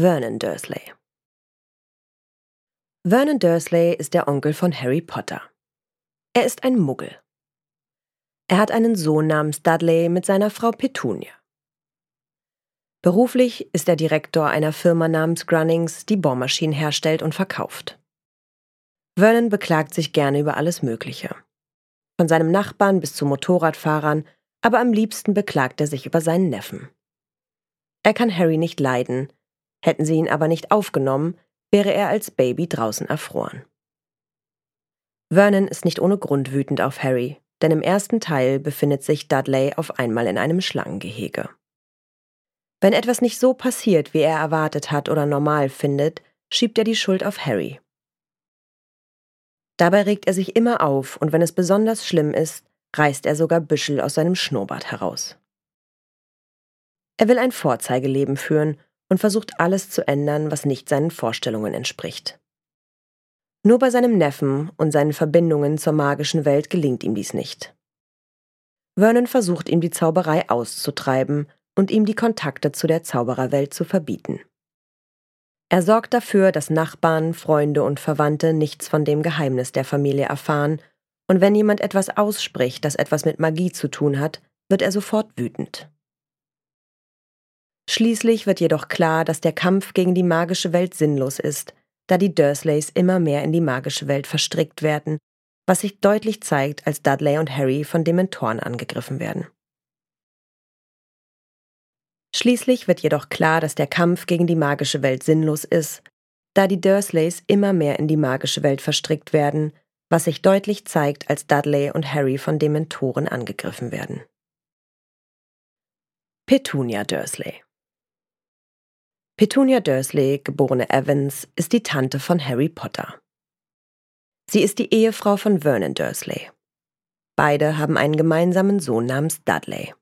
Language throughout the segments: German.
Vernon Dursley. Vernon Dursley ist der Onkel von Harry Potter. Er ist ein Muggel. Er hat einen Sohn namens Dudley mit seiner Frau Petunia. Beruflich ist er Direktor einer Firma namens Grunnings, die Bohrmaschinen herstellt und verkauft. Vernon beklagt sich gerne über alles Mögliche. Von seinem Nachbarn bis zu Motorradfahrern, aber am liebsten beklagt er sich über seinen Neffen. Er kann Harry nicht leiden, Hätten sie ihn aber nicht aufgenommen, wäre er als Baby draußen erfroren. Vernon ist nicht ohne Grund wütend auf Harry, denn im ersten Teil befindet sich Dudley auf einmal in einem Schlangengehege. Wenn etwas nicht so passiert, wie er erwartet hat oder normal findet, schiebt er die Schuld auf Harry. Dabei regt er sich immer auf und wenn es besonders schlimm ist, reißt er sogar Büschel aus seinem Schnurrbart heraus. Er will ein Vorzeigeleben führen und versucht alles zu ändern, was nicht seinen Vorstellungen entspricht. Nur bei seinem Neffen und seinen Verbindungen zur magischen Welt gelingt ihm dies nicht. Vernon versucht ihm die Zauberei auszutreiben und ihm die Kontakte zu der Zaubererwelt zu verbieten. Er sorgt dafür, dass Nachbarn, Freunde und Verwandte nichts von dem Geheimnis der Familie erfahren, und wenn jemand etwas ausspricht, das etwas mit Magie zu tun hat, wird er sofort wütend. Schließlich wird jedoch klar, dass der Kampf gegen die magische Welt sinnlos ist, da die Dursleys immer mehr in die magische Welt verstrickt werden, was sich deutlich zeigt, als Dudley und Harry von Dementoren angegriffen werden. Schließlich wird jedoch klar, dass der Kampf gegen die magische Welt sinnlos ist, da die Dursleys immer mehr in die magische Welt verstrickt werden, was sich deutlich zeigt, als Dudley und Harry von Dementoren angegriffen werden. Petunia Dursley Petunia Dursley, geborene Evans, ist die Tante von Harry Potter. Sie ist die Ehefrau von Vernon Dursley. Beide haben einen gemeinsamen Sohn namens Dudley.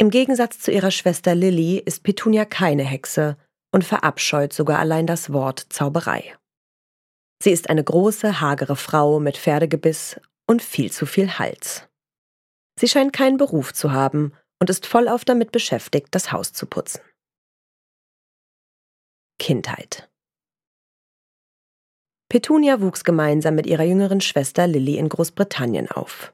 Im Gegensatz zu ihrer Schwester Lily ist Petunia keine Hexe und verabscheut sogar allein das Wort Zauberei. Sie ist eine große, hagere Frau mit Pferdegebiss und viel zu viel Hals. Sie scheint keinen Beruf zu haben und ist vollauf damit beschäftigt, das Haus zu putzen. Kindheit. Petunia wuchs gemeinsam mit ihrer jüngeren Schwester Lily in Großbritannien auf.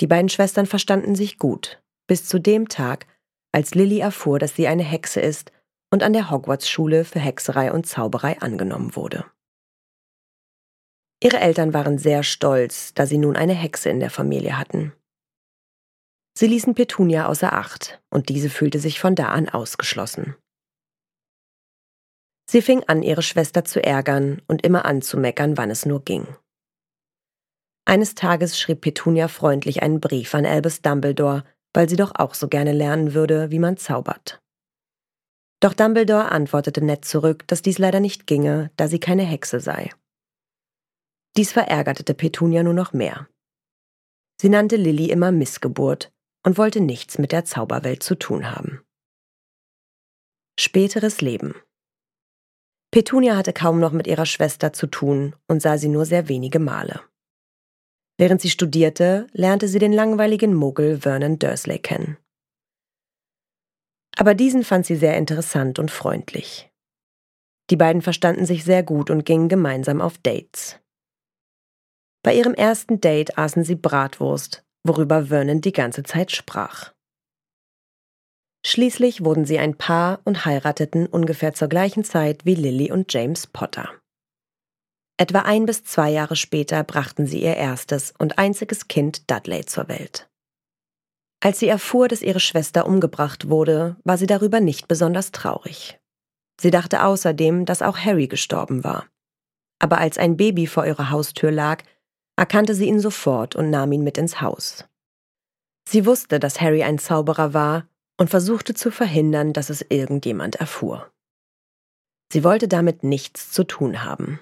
Die beiden Schwestern verstanden sich gut, bis zu dem Tag, als Lily erfuhr, dass sie eine Hexe ist und an der Hogwarts-Schule für Hexerei und Zauberei angenommen wurde. Ihre Eltern waren sehr stolz, da sie nun eine Hexe in der Familie hatten. Sie ließen Petunia außer Acht, und diese fühlte sich von da an ausgeschlossen. Sie fing an, ihre Schwester zu ärgern und immer anzumeckern, wann es nur ging. Eines Tages schrieb Petunia freundlich einen Brief an Albus Dumbledore, weil sie doch auch so gerne lernen würde, wie man zaubert. Doch Dumbledore antwortete nett zurück, dass dies leider nicht ginge, da sie keine Hexe sei. Dies verärgerte Petunia nur noch mehr. Sie nannte Lilly immer Missgeburt und wollte nichts mit der Zauberwelt zu tun haben. Späteres Leben Petunia hatte kaum noch mit ihrer Schwester zu tun und sah sie nur sehr wenige Male. Während sie studierte, lernte sie den langweiligen Muggel Vernon Dursley kennen. Aber diesen fand sie sehr interessant und freundlich. Die beiden verstanden sich sehr gut und gingen gemeinsam auf Dates. Bei ihrem ersten Date aßen sie Bratwurst, worüber Vernon die ganze Zeit sprach. Schließlich wurden sie ein Paar und heirateten ungefähr zur gleichen Zeit wie Lily und James Potter. Etwa ein bis zwei Jahre später brachten sie ihr erstes und einziges Kind Dudley zur Welt. Als sie erfuhr, dass ihre Schwester umgebracht wurde, war sie darüber nicht besonders traurig. Sie dachte außerdem, dass auch Harry gestorben war. aber als ein Baby vor ihrer Haustür lag, erkannte sie ihn sofort und nahm ihn mit ins Haus. Sie wusste, dass Harry ein Zauberer war und versuchte zu verhindern, dass es irgendjemand erfuhr. Sie wollte damit nichts zu tun haben.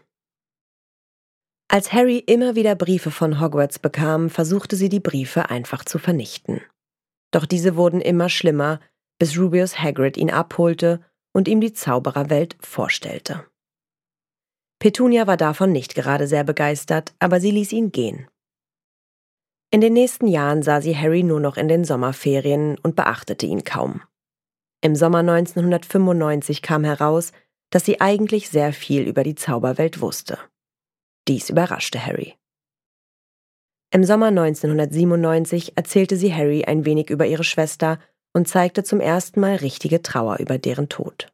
Als Harry immer wieder Briefe von Hogwarts bekam, versuchte sie die Briefe einfach zu vernichten. Doch diese wurden immer schlimmer, bis Rubius Hagrid ihn abholte und ihm die Zaubererwelt vorstellte. Petunia war davon nicht gerade sehr begeistert, aber sie ließ ihn gehen. In den nächsten Jahren sah sie Harry nur noch in den Sommerferien und beachtete ihn kaum. Im Sommer 1995 kam heraus, dass sie eigentlich sehr viel über die Zauberwelt wusste. Dies überraschte Harry. Im Sommer 1997 erzählte sie Harry ein wenig über ihre Schwester und zeigte zum ersten Mal richtige Trauer über deren Tod.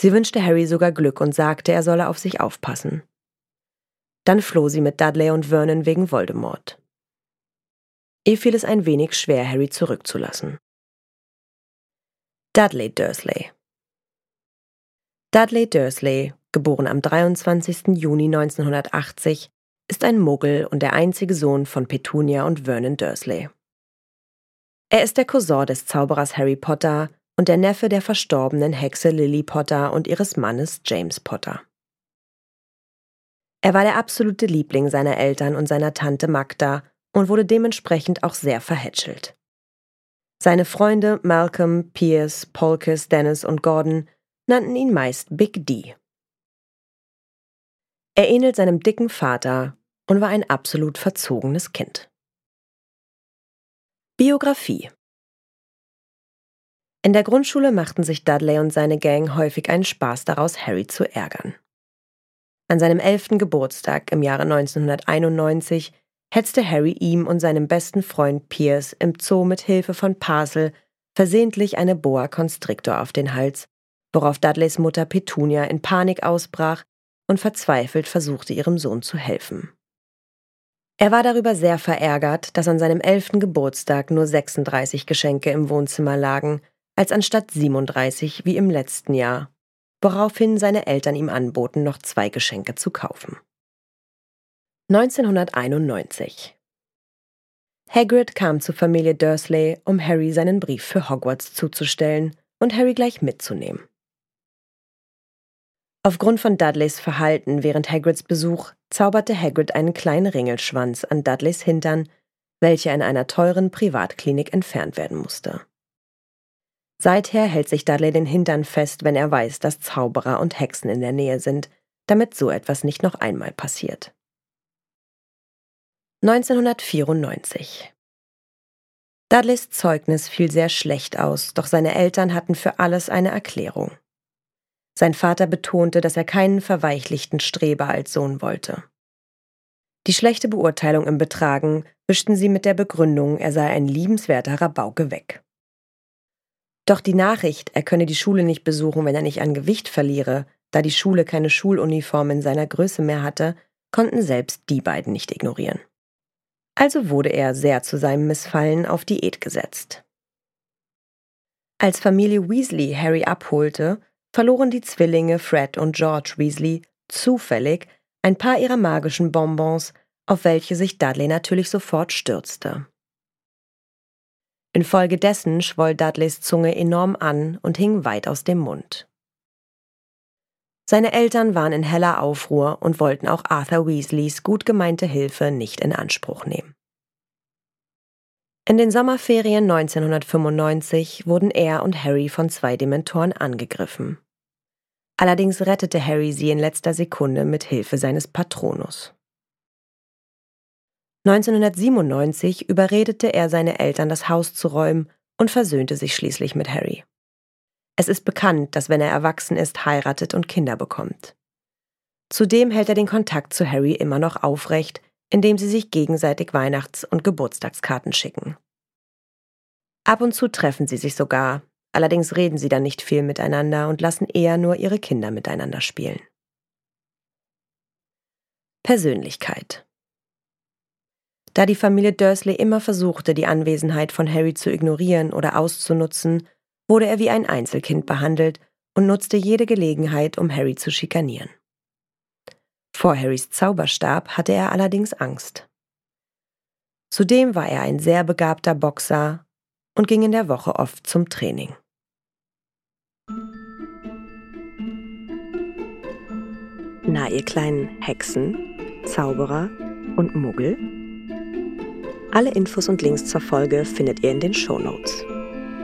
Sie wünschte Harry sogar Glück und sagte, er solle auf sich aufpassen. Dann floh sie mit Dudley und Vernon wegen Voldemort. Ihr fiel es ein wenig schwer, Harry zurückzulassen. Dudley Dursley Dudley Dursley, geboren am 23. Juni 1980, ist ein Muggel und der einzige Sohn von Petunia und Vernon Dursley. Er ist der Cousin des Zauberers Harry Potter und der Neffe der verstorbenen Hexe Lily Potter und ihres Mannes James Potter. Er war der absolute Liebling seiner Eltern und seiner Tante Magda und wurde dementsprechend auch sehr verhätschelt. Seine Freunde Malcolm, Pierce, Polkes, Dennis und Gordon nannten ihn meist Big D. Er ähnelt seinem dicken Vater und war ein absolut verzogenes Kind. Biografie In der Grundschule machten sich Dudley und seine Gang häufig einen Spaß daraus, Harry zu ärgern. An seinem elften Geburtstag im Jahre 1991 hetzte Harry ihm und seinem besten Freund Pierce im Zoo mit Hilfe von Parcel versehentlich eine Boa Constrictor auf den Hals, worauf Dudleys Mutter Petunia in Panik ausbrach und verzweifelt versuchte, ihrem Sohn zu helfen. Er war darüber sehr verärgert, dass an seinem elften Geburtstag nur 36 Geschenke im Wohnzimmer lagen, als anstatt 37 wie im letzten Jahr, woraufhin seine Eltern ihm anboten, noch zwei Geschenke zu kaufen. 1991 Hagrid kam zur Familie Dursley, um Harry seinen Brief für Hogwarts zuzustellen und Harry gleich mitzunehmen. Aufgrund von Dudleys Verhalten während Hagrids Besuch zauberte Hagrid einen kleinen Ringelschwanz an Dudleys Hintern, welcher in einer teuren Privatklinik entfernt werden musste. Seither hält sich Dudley den Hintern fest, wenn er weiß, dass Zauberer und Hexen in der Nähe sind, damit so etwas nicht noch einmal passiert. 1994 Dudleys Zeugnis fiel sehr schlecht aus, doch seine Eltern hatten für alles eine Erklärung. Sein Vater betonte, dass er keinen verweichlichten Streber als Sohn wollte. Die schlechte Beurteilung im Betragen wischten sie mit der Begründung, er sei ein liebenswerter Rabauke weg. Doch die Nachricht, er könne die Schule nicht besuchen, wenn er nicht an Gewicht verliere, da die Schule keine Schuluniform in seiner Größe mehr hatte, konnten selbst die beiden nicht ignorieren. Also wurde er sehr zu seinem Missfallen auf Diät gesetzt. Als Familie Weasley Harry abholte, verloren die Zwillinge Fred und George Weasley zufällig ein paar ihrer magischen Bonbons, auf welche sich Dudley natürlich sofort stürzte. Infolgedessen schwoll Dudleys Zunge enorm an und hing weit aus dem Mund. Seine Eltern waren in heller Aufruhr und wollten auch Arthur Weasleys gut gemeinte Hilfe nicht in Anspruch nehmen. In den Sommerferien 1995 wurden er und Harry von zwei Dementoren angegriffen. Allerdings rettete Harry sie in letzter Sekunde mit Hilfe seines Patronus. 1997 überredete er seine Eltern, das Haus zu räumen und versöhnte sich schließlich mit Harry. Es ist bekannt, dass wenn er erwachsen ist, heiratet und Kinder bekommt. Zudem hält er den Kontakt zu Harry immer noch aufrecht, indem sie sich gegenseitig Weihnachts- und Geburtstagskarten schicken. Ab und zu treffen sie sich sogar, allerdings reden sie dann nicht viel miteinander und lassen eher nur ihre Kinder miteinander spielen. Persönlichkeit Da die Familie Dursley immer versuchte, die Anwesenheit von Harry zu ignorieren oder auszunutzen, wurde er wie ein Einzelkind behandelt und nutzte jede Gelegenheit, um Harry zu schikanieren. Vor Harrys Zauberstab hatte er allerdings Angst. Zudem war er ein sehr begabter Boxer und ging in der Woche oft zum Training. Na, ihr kleinen Hexen, Zauberer und Muggel? Alle Infos und Links zur Folge findet ihr in den Show Notes.